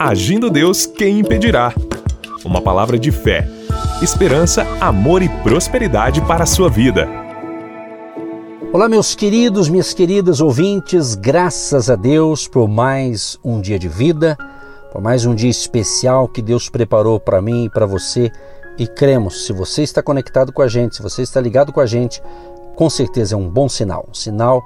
Agindo Deus, quem impedirá? Uma palavra de fé, esperança, amor e prosperidade para a sua vida. Olá, meus queridos, minhas queridas ouvintes, graças a Deus por mais um dia de vida, por mais um dia especial que Deus preparou para mim e para você. E cremos, se você está conectado com a gente, se você está ligado com a gente, com certeza é um bom sinal, um sinal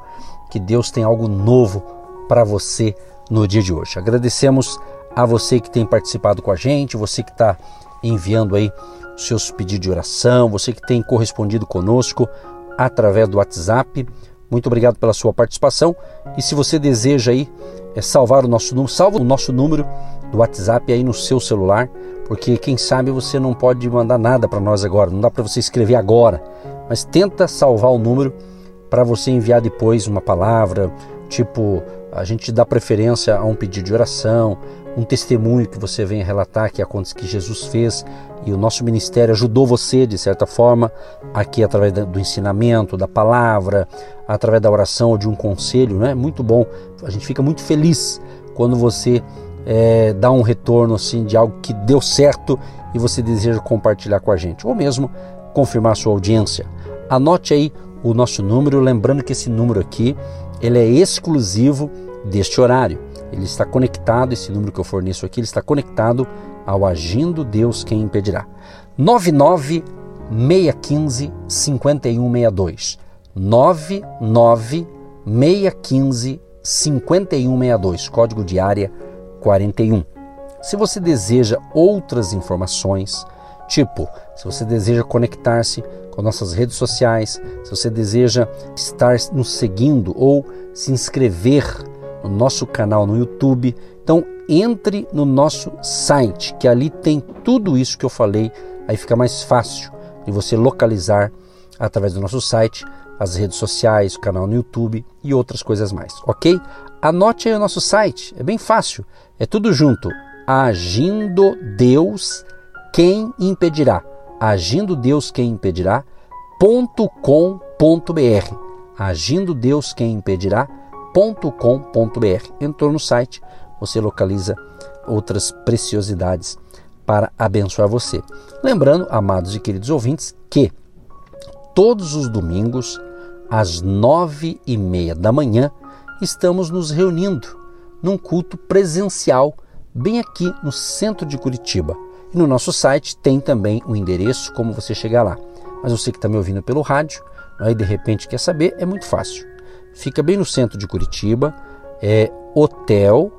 que Deus tem algo novo para você no dia de hoje. Agradecemos a você que tem participado com a gente, você que está enviando aí seus pedidos de oração, você que tem correspondido conosco através do WhatsApp. Muito obrigado pela sua participação. E se você deseja aí é, salvar o nosso número, salva o nosso número do WhatsApp aí no seu celular, porque quem sabe você não pode mandar nada para nós agora, não dá para você escrever agora, mas tenta salvar o número para você enviar depois uma palavra, tipo a gente dá preferência a um pedido de oração, um testemunho que você venha relatar que acontece que Jesus fez e o nosso ministério ajudou você de certa forma aqui através do ensinamento, da palavra, através da oração ou de um conselho, né? Muito bom. A gente fica muito feliz quando você é, dá um retorno assim de algo que deu certo e você deseja compartilhar com a gente, ou mesmo confirmar sua audiência. Anote aí o nosso número, lembrando que esse número aqui ele é exclusivo deste horário. Ele está conectado, esse número que eu forneço aqui, ele está conectado ao Agindo Deus Quem Impedirá. 99 615 5162. 99 615 5162, código de área 41. Se você deseja outras informações, tipo, se você deseja conectar-se com nossas redes sociais, se você deseja estar nos seguindo ou se inscrever no nosso canal no YouTube, então entre no nosso site, que ali tem tudo isso que eu falei, aí fica mais fácil de você localizar através do nosso site as redes sociais, o canal no YouTube e outras coisas mais, ok? Anote aí o nosso site, é bem fácil, é tudo junto. Agindo Deus, quem impedirá? Agindo Deus, quem impedirá? .com.br. Agindo Deus, quem impedirá? .com.br. Entrou no site, você localiza outras preciosidades para abençoar você. Lembrando, amados e queridos ouvintes, que todos os domingos às nove e meia da manhã, estamos nos reunindo num culto presencial bem aqui no centro de Curitiba. E no nosso site tem também o endereço, como você chegar lá. Mas você que está me ouvindo pelo rádio, aí de repente quer saber, é muito fácil. Fica bem no centro de Curitiba, é Hotel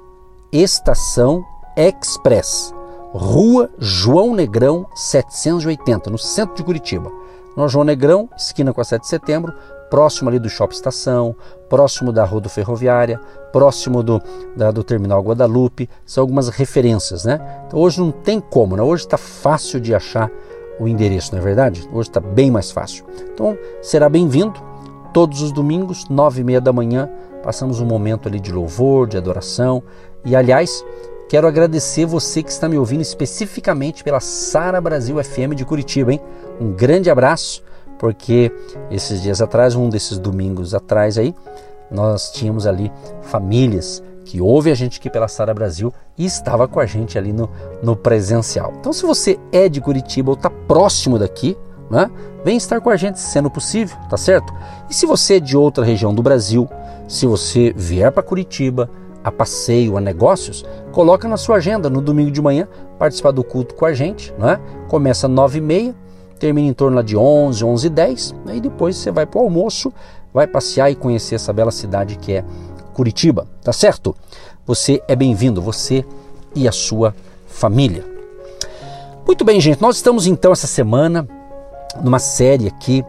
Estação Express, Rua João Negrão 780, no centro de Curitiba. No João Negrão, esquina com a 7 de setembro, próximo ali do Shopping Estação, próximo da Rodo Ferroviária, próximo do, da, do Terminal Guadalupe, são algumas referências, né? Então hoje não tem como, né? Hoje está fácil de achar o endereço, não é verdade? Hoje está bem mais fácil. Então será bem-vindo todos os domingos, nove e meia da manhã, passamos um momento ali de louvor, de adoração e aliás Quero agradecer você que está me ouvindo especificamente pela Sara Brasil FM de Curitiba, hein? Um grande abraço porque esses dias atrás, um desses domingos atrás aí, nós tínhamos ali famílias que ouve a gente aqui pela Sara Brasil e estava com a gente ali no, no presencial. Então, se você é de Curitiba ou está próximo daqui, né, vem estar com a gente, sendo possível, tá certo? E se você é de outra região do Brasil, se você vier para Curitiba, a passeio, a negócios, coloca na sua agenda no domingo de manhã participar do culto com a gente, né? Começa às 9h30, termina em torno de 11, 11 e 10, aí depois você vai para o almoço, vai passear e conhecer essa bela cidade que é Curitiba, tá certo? Você é bem-vindo, você e a sua família. Muito bem, gente, nós estamos então essa semana numa série aqui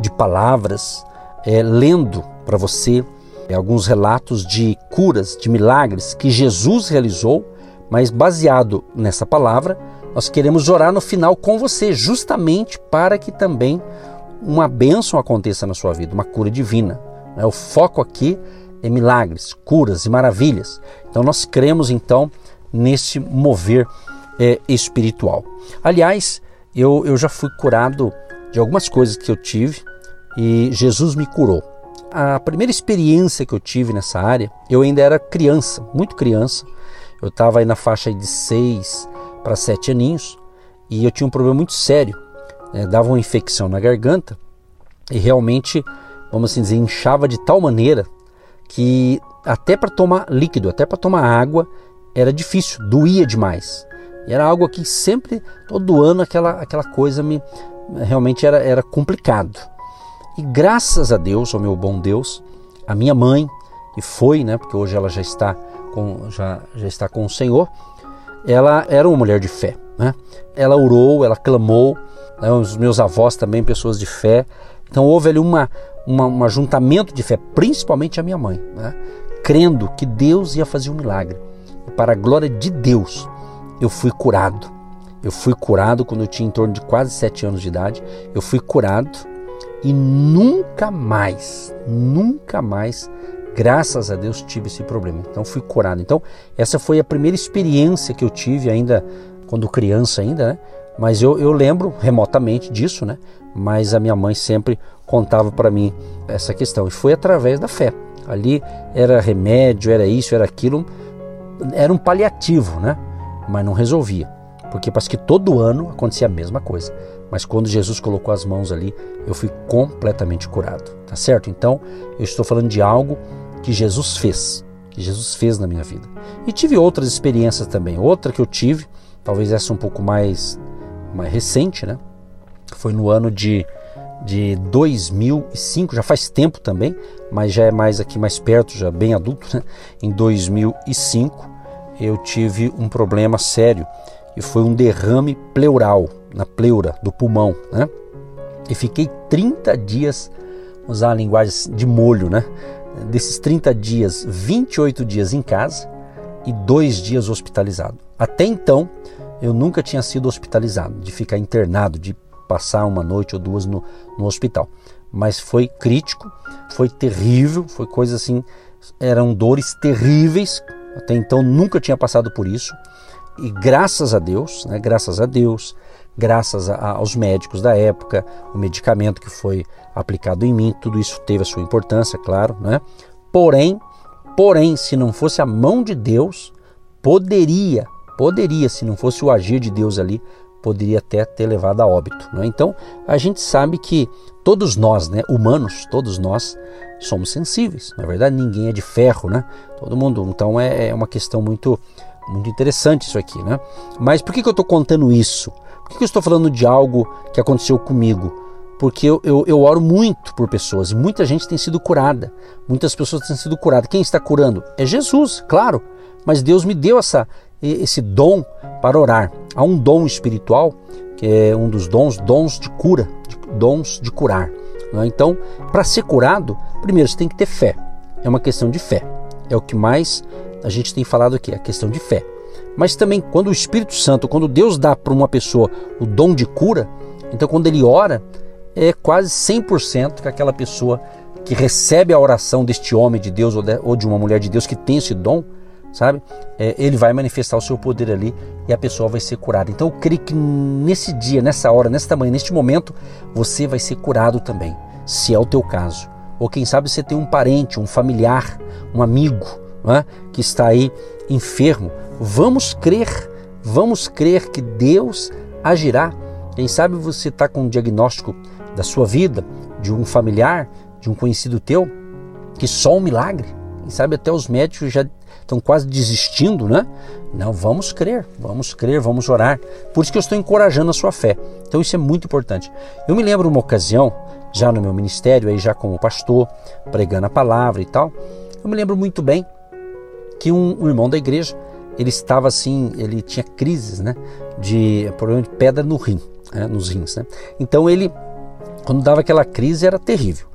de palavras, é, lendo para você é, alguns relatos de curas, de milagres que Jesus realizou, mas baseado nessa palavra, nós queremos orar no final com você, justamente para que também uma bênção aconteça na sua vida, uma cura divina. Né? O foco aqui é milagres, curas e maravilhas. Então nós cremos então nesse mover é, espiritual. Aliás, eu, eu já fui curado de algumas coisas que eu tive e Jesus me curou. A primeira experiência que eu tive nessa área, eu ainda era criança, muito criança, Eu estava aí na faixa de 6 para 7 aninhos e eu tinha um problema muito sério. Né? Dava uma infecção na garganta e realmente, vamos assim dizer, inchava de tal maneira que até para tomar líquido, até para tomar água, era difícil, doía demais. E era algo que sempre, todo ano, aquela, aquela coisa me realmente era, era complicado. E graças a Deus, ao meu bom Deus, a minha mãe, que foi, né, porque hoje ela já está com, já, já está com o Senhor, ela era uma mulher de fé. Né? Ela orou, ela clamou, né, os meus avós também, pessoas de fé. Então houve ali uma, uma, um ajuntamento de fé, principalmente a minha mãe, né? crendo que Deus ia fazer um milagre. Para a glória de Deus, eu fui curado. Eu fui curado quando eu tinha em torno de quase sete anos de idade. Eu fui curado e nunca mais, nunca mais, graças a Deus, tive esse problema. Então fui curado. Então essa foi a primeira experiência que eu tive ainda quando criança ainda, né? Mas eu, eu lembro remotamente disso, né? Mas a minha mãe sempre contava para mim essa questão e foi através da fé. Ali era remédio, era isso, era aquilo, era um paliativo, né? Mas não resolvia, porque parece que todo ano acontecia a mesma coisa. Mas quando Jesus colocou as mãos ali, eu fui completamente curado, tá certo? Então eu estou falando de algo que Jesus fez, que Jesus fez na minha vida. E tive outras experiências também. Outra que eu tive, talvez essa um pouco mais, mais recente, né? Foi no ano de de 2005, já faz tempo também, mas já é mais aqui mais perto, já bem adulto, né? Em 2005 eu tive um problema sério e foi um derrame pleural na pleura do pulmão, né? E fiquei 30 dias, usar a linguagem de molho, né? Desses 30 dias, 28 dias em casa e dois dias hospitalizado. Até então, eu nunca tinha sido hospitalizado, de ficar internado, de passar uma noite ou duas no, no hospital. Mas foi crítico, foi terrível, foi coisa assim, eram dores terríveis. Até então nunca tinha passado por isso. E graças a Deus, né, graças a Deus, graças a, aos médicos da época, o medicamento que foi aplicado em mim, tudo isso teve a sua importância, claro, né? Porém, porém, se não fosse a mão de Deus, poderia, poderia, se não fosse o agir de Deus ali, poderia até ter levado a óbito. Né? Então a gente sabe que todos nós, né, humanos, todos nós somos sensíveis. Na verdade, ninguém é de ferro, né? Todo mundo. Então é, é uma questão muito, muito interessante isso aqui, né? Mas por que, que eu estou contando isso? Por que, que eu estou falando de algo que aconteceu comigo? Porque eu, eu, eu oro muito por pessoas e muita gente tem sido curada. Muitas pessoas têm sido curadas. Quem está curando? É Jesus, claro. Mas Deus me deu essa, esse dom para orar. Há um dom espiritual, que é um dos dons, dons de cura, dons de curar. É? Então, para ser curado, primeiro você tem que ter fé. É uma questão de fé. É o que mais a gente tem falado aqui, a questão de fé. Mas também quando o Espírito Santo, quando Deus dá para uma pessoa o dom de cura, então quando ele ora, é quase 100% que aquela pessoa que recebe a oração deste homem de Deus ou de, ou de uma mulher de Deus que tem esse dom, sabe? É, ele vai manifestar o seu poder ali e a pessoa vai ser curada. Então eu creio que nesse dia, nessa hora, nesta manhã, neste momento, você vai ser curado também, se é o teu caso. Ou quem sabe você tem um parente, um familiar, um amigo é? que está aí enfermo. Vamos crer, vamos crer que Deus agirá. Quem sabe você está com um diagnóstico da sua vida, de um familiar, de um conhecido teu, que só um milagre. Quem sabe até os médicos já estão quase desistindo, né? Não, vamos crer, vamos crer, vamos orar. Por isso que eu estou encorajando a sua fé. Então isso é muito importante. Eu me lembro uma ocasião, já no meu ministério, aí já como pastor, pregando a palavra e tal, eu me lembro muito bem que um, um irmão da igreja, ele estava assim, ele tinha crises, né? De problema de pedra no rim, né? nos rins, né? Então ele, quando dava aquela crise, era terrível.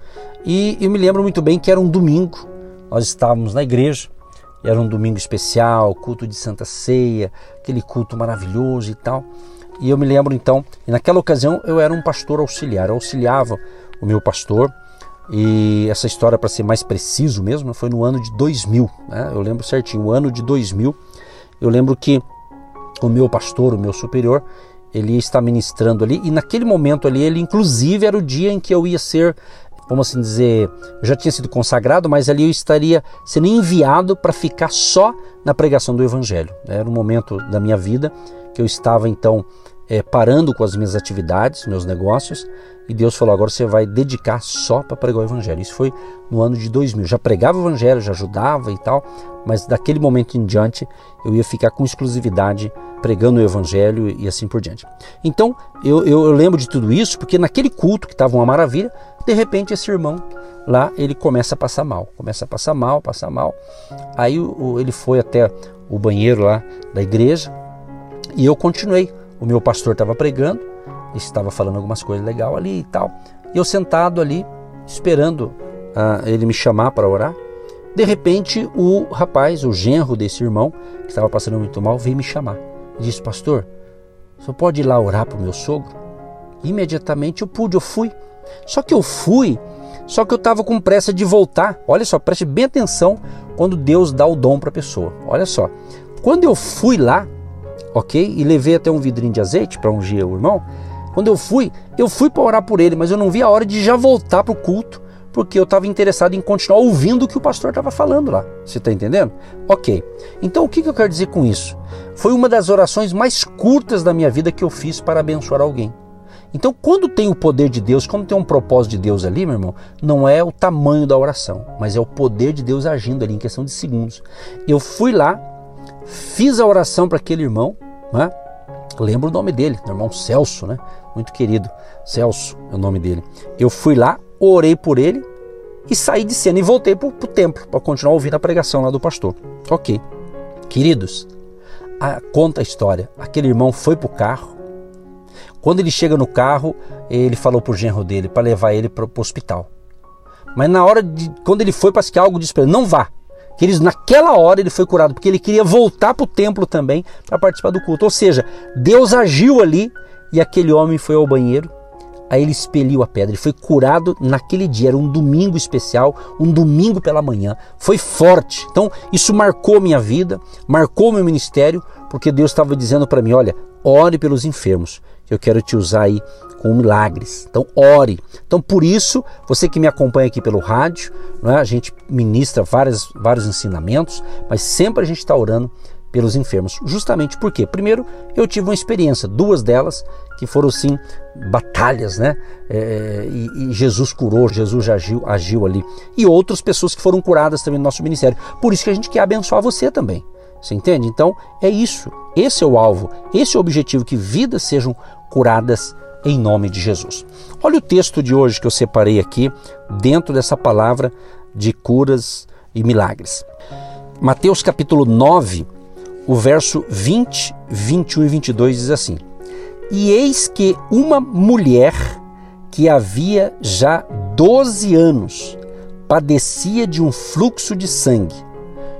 E eu me lembro muito bem que era um domingo, nós estávamos na igreja, era um domingo especial, culto de Santa Ceia, aquele culto maravilhoso e tal. E eu me lembro então, naquela ocasião eu era um pastor auxiliar, eu auxiliava o meu pastor. E essa história, para ser mais preciso mesmo, foi no ano de 2000. Né? Eu lembro certinho, o ano de 2000. Eu lembro que o meu pastor, o meu superior, ele está ministrando ali. E naquele momento ali, ele inclusive era o dia em que eu ia ser vamos assim dizer, eu já tinha sido consagrado, mas ali eu estaria sendo enviado para ficar só na pregação do Evangelho. Era um momento da minha vida que eu estava então é, parando com as minhas atividades, meus negócios, e Deus falou: agora você vai dedicar só para pregar o Evangelho. Isso foi no ano de 2000. Já pregava o Evangelho, já ajudava e tal, mas daquele momento em diante eu ia ficar com exclusividade pregando o Evangelho e assim por diante. Então eu, eu, eu lembro de tudo isso porque naquele culto que estava uma maravilha, de repente esse irmão lá ele começa a passar mal, começa a passar mal, passar mal. Aí o, ele foi até o banheiro lá da igreja e eu continuei. O meu pastor estava pregando, estava falando algumas coisas legais ali e tal. E eu sentado ali, esperando uh, ele me chamar para orar. De repente, o rapaz, o genro desse irmão, que estava passando muito mal, veio me chamar. Disse: Pastor, você pode ir lá orar para o meu sogro? Imediatamente eu pude, eu fui. Só que eu fui, só que eu estava com pressa de voltar. Olha só, preste bem atenção quando Deus dá o dom para a pessoa. Olha só, quando eu fui lá, ok? E levei até um vidrinho de azeite para ungir o irmão. Quando eu fui, eu fui para orar por ele, mas eu não vi a hora de já voltar para o culto, porque eu estava interessado em continuar ouvindo o que o pastor estava falando lá. Você está entendendo? Ok. Então o que, que eu quero dizer com isso? Foi uma das orações mais curtas da minha vida que eu fiz para abençoar alguém. Então, quando tem o poder de Deus, quando tem um propósito de Deus ali, meu irmão, não é o tamanho da oração, mas é o poder de Deus agindo ali em questão de segundos. Eu fui lá, fiz a oração para aquele irmão, né? lembro o nome dele, meu irmão Celso, né? muito querido, Celso é o nome dele. Eu fui lá, orei por ele e saí de cena e voltei para o templo para continuar ouvindo a pregação lá do pastor. Ok, queridos, a, conta a história. Aquele irmão foi para o carro, quando ele chega no carro, ele falou pro genro dele para levar ele para o hospital. Mas na hora de quando ele foi, parece que algo disse para ele: não vá. Que eles, naquela hora ele foi curado, porque ele queria voltar para o templo também para participar do culto. Ou seja, Deus agiu ali e aquele homem foi ao banheiro. Aí ele expeliu a pedra, ele foi curado naquele dia, era um domingo especial, um domingo pela manhã, foi forte. Então isso marcou minha vida, marcou meu ministério, porque Deus estava dizendo para mim: olha, ore pelos enfermos, eu quero te usar aí com milagres. Então, ore. Então, por isso, você que me acompanha aqui pelo rádio, é? a gente ministra várias, vários ensinamentos, mas sempre a gente está orando pelos enfermos. Justamente porque, primeiro, eu tive uma experiência, duas delas que foram sim batalhas, né? É, e, e, Jesus curou, Jesus agiu, agiu ali. E outras pessoas que foram curadas também no nosso ministério. Por isso que a gente quer abençoar você também. Você entende? Então é isso. Esse é o alvo, esse é o objetivo: que vidas sejam curadas em nome de Jesus. Olha o texto de hoje que eu separei aqui, dentro dessa palavra de curas e milagres. Mateus capítulo 9, o verso 20, 21 e 22 diz assim: E eis que uma mulher que havia já 12 anos padecia de um fluxo de sangue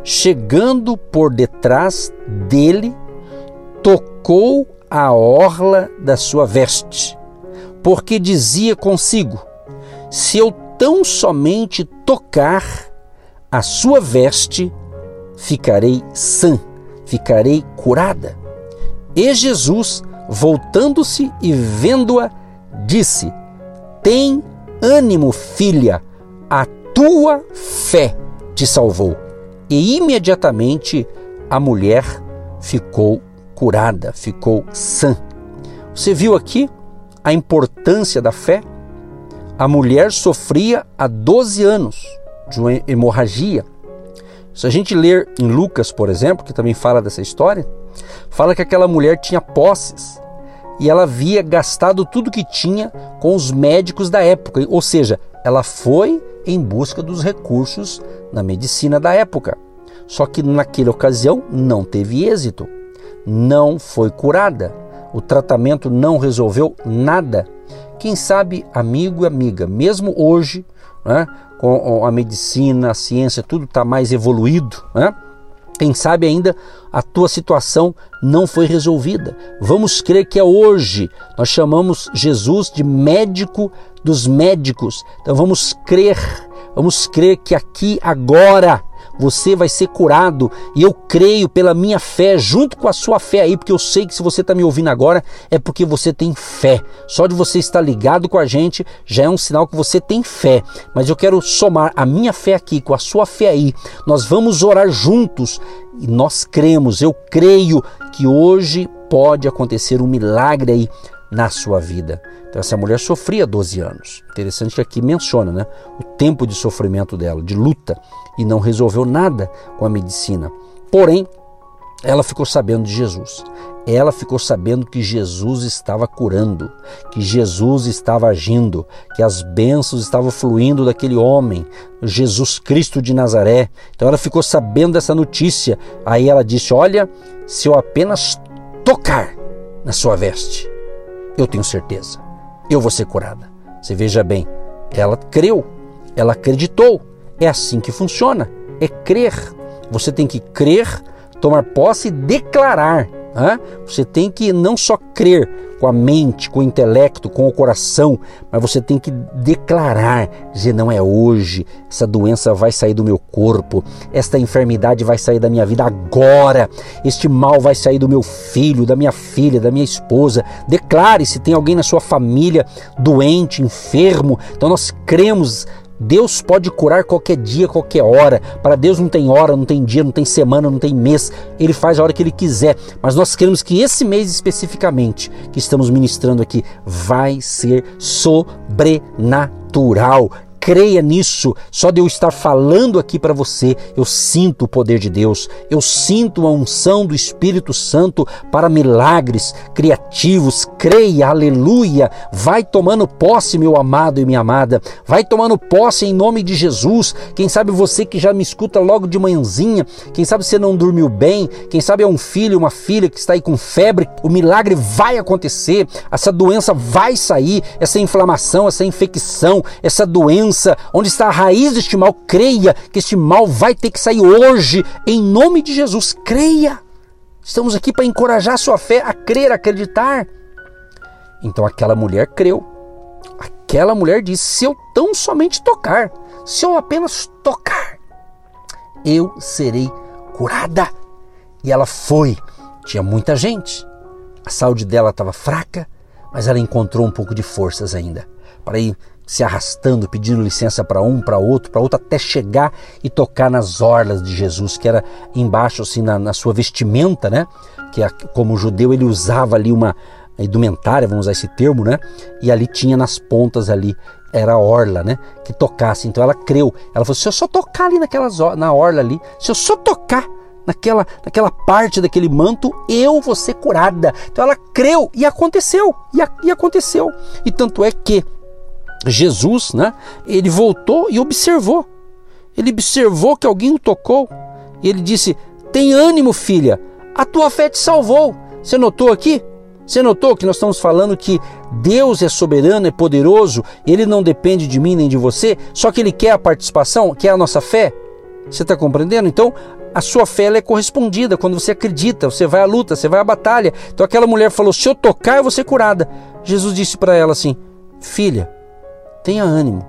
chegando por detrás dele, tocou a orla da sua veste, porque dizia consigo: Se eu tão somente tocar a sua veste, ficarei sã, ficarei curada. E Jesus, voltando-se e vendo-a, disse: Tem ânimo, filha, a tua fé te salvou e imediatamente a mulher ficou curada, ficou sã. Você viu aqui a importância da fé? A mulher sofria há 12 anos de uma hemorragia. Se a gente ler em Lucas, por exemplo, que também fala dessa história, fala que aquela mulher tinha posses e ela havia gastado tudo que tinha com os médicos da época, ou seja, ela foi em busca dos recursos na medicina da época. Só que naquela ocasião não teve êxito, não foi curada, o tratamento não resolveu nada. Quem sabe, amigo e amiga, mesmo hoje, né, com a medicina, a ciência, tudo está mais evoluído, né? Quem sabe ainda a tua situação não foi resolvida. Vamos crer que é hoje. Nós chamamos Jesus de médico dos médicos. Então vamos crer, vamos crer que aqui agora você vai ser curado. E eu creio pela minha fé, junto com a sua fé aí, porque eu sei que se você está me ouvindo agora, é porque você tem fé. Só de você estar ligado com a gente já é um sinal que você tem fé. Mas eu quero somar a minha fé aqui com a sua fé aí. Nós vamos orar juntos e nós cremos, eu creio que hoje pode acontecer um milagre aí na sua vida. Então essa mulher sofria 12 anos. Interessante que aqui menciona, né, o tempo de sofrimento dela, de luta, e não resolveu nada com a medicina. Porém, ela ficou sabendo de Jesus. Ela ficou sabendo que Jesus estava curando, que Jesus estava agindo, que as bênçãos estavam fluindo daquele homem, Jesus Cristo de Nazaré. Então ela ficou sabendo dessa notícia. Aí ela disse: Olha, se eu apenas tocar na sua veste, eu tenho certeza, eu vou ser curada. Você veja bem, ela creu, ela acreditou. É assim que funciona, é crer. Você tem que crer, tomar posse e declarar. Né? Você tem que não só crer com a mente, com o intelecto, com o coração, mas você tem que declarar, dizer não é hoje, essa doença vai sair do meu corpo, esta enfermidade vai sair da minha vida agora, este mal vai sair do meu filho, da minha filha, da minha esposa. Declare se tem alguém na sua família doente, enfermo. Então nós cremos Deus pode curar qualquer dia, qualquer hora. Para Deus não tem hora, não tem dia, não tem semana, não tem mês. Ele faz a hora que ele quiser. Mas nós queremos que esse mês especificamente que estamos ministrando aqui vai ser sobrenatural creia nisso. Só de eu estar falando aqui para você, eu sinto o poder de Deus, eu sinto a unção do Espírito Santo para milagres criativos. Creia, aleluia. Vai tomando posse, meu amado e minha amada. Vai tomando posse em nome de Jesus. Quem sabe você que já me escuta logo de manhãzinha, quem sabe você não dormiu bem, quem sabe é um filho, uma filha que está aí com febre, o milagre vai acontecer, essa doença vai sair, essa inflamação, essa infecção, essa doença onde está a raiz deste mal, creia que este mal vai ter que sair hoje, em nome de Jesus. Creia. Estamos aqui para encorajar sua fé a crer, a acreditar. Então aquela mulher creu. Aquela mulher disse: se eu tão somente tocar, se eu apenas tocar, eu serei curada. E ela foi. Tinha muita gente. A saúde dela estava fraca, mas ela encontrou um pouco de forças ainda para ir se arrastando, pedindo licença para um, para outro, para outro, até chegar e tocar nas orlas de Jesus, que era embaixo, assim, na, na sua vestimenta, né? Que como judeu ele usava ali uma indumentária, vamos usar esse termo, né? E ali tinha nas pontas ali era a orla, né? Que tocasse. Então ela creu. Ela falou: se eu só tocar ali naquelas na orla ali, se eu só tocar naquela, naquela parte daquele manto, eu vou ser curada. Então ela creu e aconteceu. E, e aconteceu. E tanto é que Jesus, né? Ele voltou e observou. Ele observou que alguém o tocou. E ele disse: Tem ânimo, filha, a tua fé te salvou. Você notou aqui? Você notou que nós estamos falando que Deus é soberano, é poderoso, ele não depende de mim nem de você, só que ele quer a participação, quer a nossa fé? Você está compreendendo? Então, a sua fé é correspondida quando você acredita, você vai à luta, você vai à batalha. Então, aquela mulher falou: Se eu tocar, eu vou ser curada. Jesus disse para ela assim: Filha, Tenha ânimo,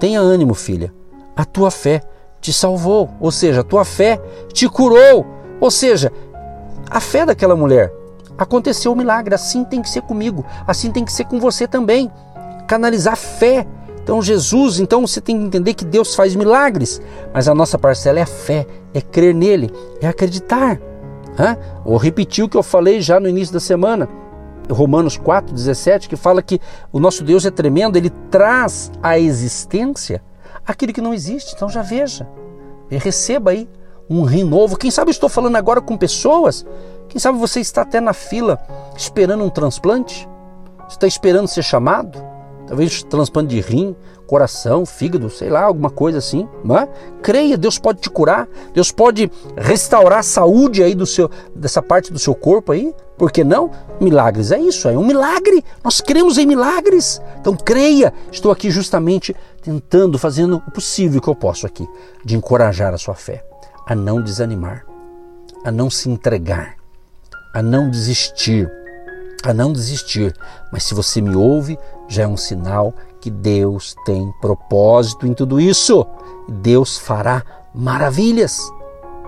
tenha ânimo, filha. A tua fé te salvou, ou seja, a tua fé te curou. Ou seja, a fé daquela mulher aconteceu o um milagre, assim tem que ser comigo, assim tem que ser com você também. Canalizar fé. Então, Jesus, então você tem que entender que Deus faz milagres, mas a nossa parcela é a fé, é crer nele, é acreditar. Hã? Vou repetir o que eu falei já no início da semana. Romanos 4,17, que fala que o nosso Deus é tremendo, ele traz à existência aquilo que não existe. Então já veja, receba aí um rim novo. Quem sabe estou falando agora com pessoas, quem sabe você está até na fila esperando um transplante, está esperando ser chamado, talvez transplante de rim, coração, fígado, sei lá, alguma coisa assim, não é? Creia, Deus pode te curar, Deus pode restaurar a saúde aí do seu, dessa parte do seu corpo aí, por que não? Milagres é isso, é um milagre. Nós cremos em milagres. Então creia. Estou aqui justamente tentando, fazendo o possível que eu posso aqui, de encorajar a sua fé, a não desanimar, a não se entregar, a não desistir, a não desistir. Mas se você me ouve, já é um sinal que Deus tem propósito em tudo isso. Deus fará maravilhas.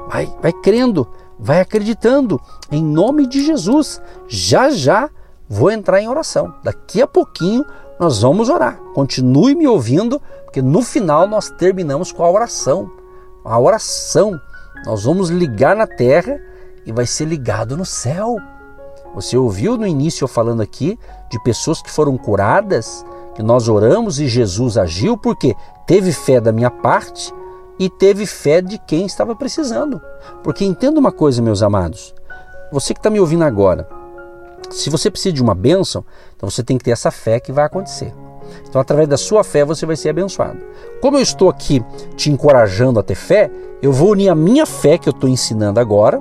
Vai, vai crendo, vai acreditando. Em nome de Jesus. Já já vou entrar em oração. Daqui a pouquinho nós vamos orar. Continue me ouvindo, porque no final nós terminamos com a oração. A oração. Nós vamos ligar na terra e vai ser ligado no céu. Você ouviu no início eu falando aqui de pessoas que foram curadas, que nós oramos e Jesus agiu porque teve fé da minha parte e teve fé de quem estava precisando. Porque entenda uma coisa, meus amados, você que está me ouvindo agora, se você precisa de uma bênção, então você tem que ter essa fé que vai acontecer. Então, através da sua fé, você vai ser abençoado. Como eu estou aqui te encorajando a ter fé, eu vou unir a minha fé que eu estou ensinando agora,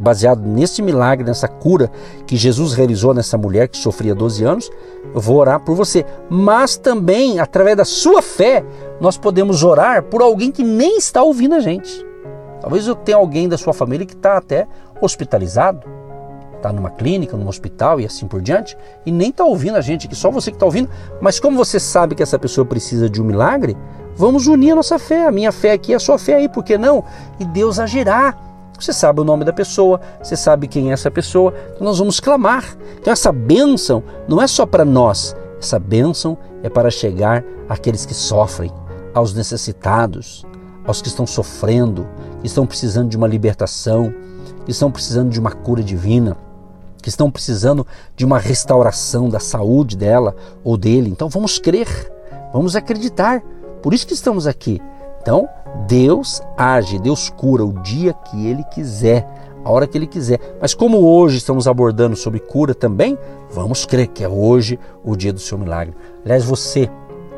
baseado nesse milagre, nessa cura que Jesus realizou nessa mulher que sofria 12 anos, eu vou orar por você. Mas também, através da sua fé, nós podemos orar por alguém que nem está ouvindo a gente. Talvez eu tenha alguém da sua família que está até hospitalizado, está numa clínica, num hospital e assim por diante, e nem está ouvindo a gente, que só você que está ouvindo. Mas como você sabe que essa pessoa precisa de um milagre, vamos unir a nossa fé. A minha fé aqui, a sua fé aí, por que não? E Deus agirá. Você sabe o nome da pessoa, você sabe quem é essa pessoa, então nós vamos clamar. Então essa bênção não é só para nós, essa bênção é para chegar àqueles que sofrem, aos necessitados, aos que estão sofrendo, que estão precisando de uma libertação, que estão precisando de uma cura divina, que estão precisando de uma restauração da saúde dela ou dele. Então vamos crer, vamos acreditar. Por isso que estamos aqui. Então, Deus age, Deus cura o dia que Ele quiser, a hora que Ele quiser. Mas como hoje estamos abordando sobre cura também, vamos crer que é hoje o dia do seu milagre. Aliás, você,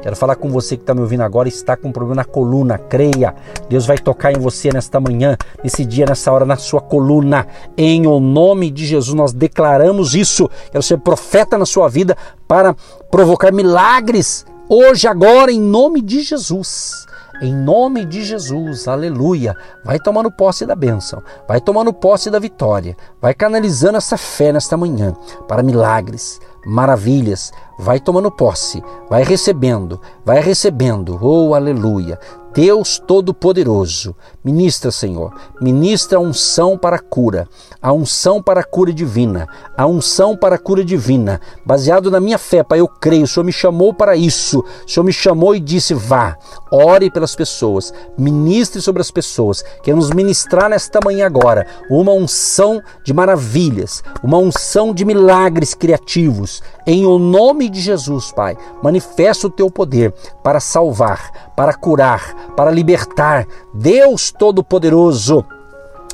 quero falar com você que está me ouvindo agora está com um problema na coluna, creia. Deus vai tocar em você nesta manhã, nesse dia, nessa hora, na sua coluna. Em o nome de Jesus, nós declaramos isso. Quero ser profeta na sua vida para provocar milagres hoje, agora, em nome de Jesus em nome de Jesus, aleluia. Vai tomando posse da bênção, vai tomando posse da vitória, vai canalizando essa fé nesta manhã para milagres, maravilhas. Vai tomando posse, vai recebendo, vai recebendo, oh aleluia. Deus Todo-Poderoso, ministra, Senhor, ministra a unção para a cura, a unção para a cura divina, a unção para a cura divina, baseado na minha fé, Pai, eu creio, o Senhor me chamou para isso, o Senhor me chamou e disse: vá, ore pelas pessoas, ministre sobre as pessoas, queremos ministrar nesta manhã agora uma unção de maravilhas, uma unção de milagres criativos, em o nome de Jesus, Pai, manifesta o teu poder para salvar, para curar, para libertar. Deus Todo-Poderoso,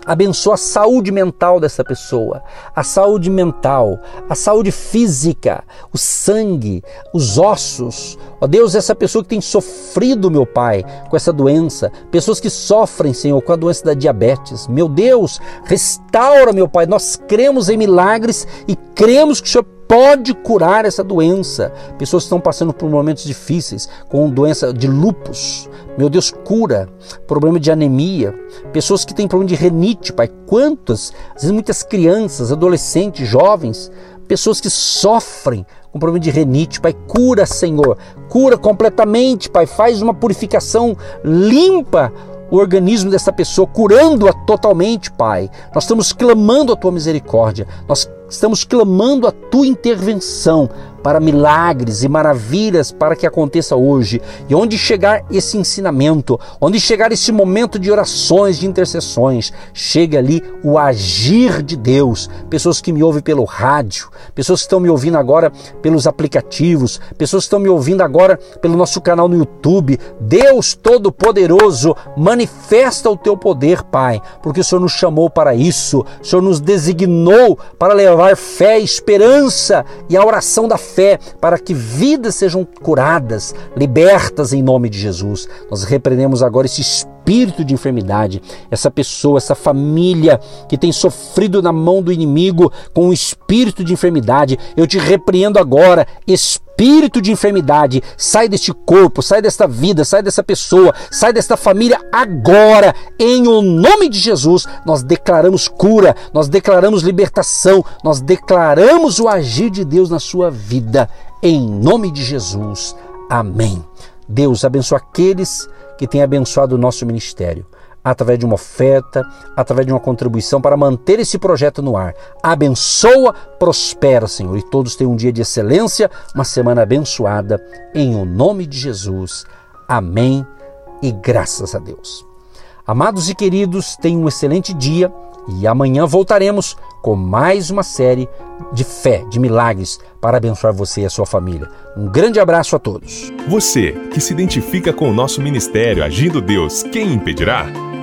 abençoa a saúde mental dessa pessoa, a saúde mental, a saúde física, o sangue, os ossos. Ó Deus, essa pessoa que tem sofrido, meu Pai, com essa doença, pessoas que sofrem, Senhor, com a doença da diabetes. Meu Deus, restaura, meu Pai. Nós cremos em milagres e cremos que o Senhor pode curar essa doença. Pessoas que estão passando por momentos difíceis, com doença de lupus. Meu Deus, cura. Problema de anemia. Pessoas que têm problema de renite, Pai. Quantas? Às vezes muitas crianças, adolescentes, jovens, pessoas que sofrem com problema de renite, Pai, cura, Senhor, cura completamente, Pai, faz uma purificação limpa o organismo dessa pessoa, curando-a totalmente, Pai. Nós estamos clamando a tua misericórdia, nós estamos clamando a tua intervenção para milagres e maravilhas para que aconteça hoje. E onde chegar esse ensinamento, onde chegar esse momento de orações, de intercessões, chega ali o agir de Deus. Pessoas que me ouvem pelo rádio, pessoas que estão me ouvindo agora pelos aplicativos, pessoas que estão me ouvindo agora pelo nosso canal no YouTube. Deus Todo-Poderoso, manifesta o teu poder, Pai, porque o Senhor nos chamou para isso, o Senhor nos designou para levar fé, esperança e a oração da fé para que vidas sejam curadas, libertas em nome de Jesus. Nós repreendemos agora esse espírito de enfermidade, essa pessoa, essa família que tem sofrido na mão do inimigo com o espírito de enfermidade. Eu te repreendo agora, espírito de enfermidade, sai deste corpo, sai desta vida, sai dessa pessoa, sai desta família agora, em o nome de Jesus. Nós declaramos cura, nós declaramos libertação, nós declaramos o agir de Deus na sua vida, em nome de Jesus. Amém. Deus abençoe aqueles que têm abençoado o nosso ministério. Através de uma oferta, através de uma contribuição para manter esse projeto no ar. Abençoa, prospera, Senhor, e todos tenham um dia de excelência, uma semana abençoada, em o nome de Jesus. Amém e graças a Deus. Amados e queridos, tenham um excelente dia e amanhã voltaremos com mais uma série de fé, de milagres para abençoar você e a sua família. Um grande abraço a todos. Você que se identifica com o nosso ministério Agindo Deus, quem impedirá?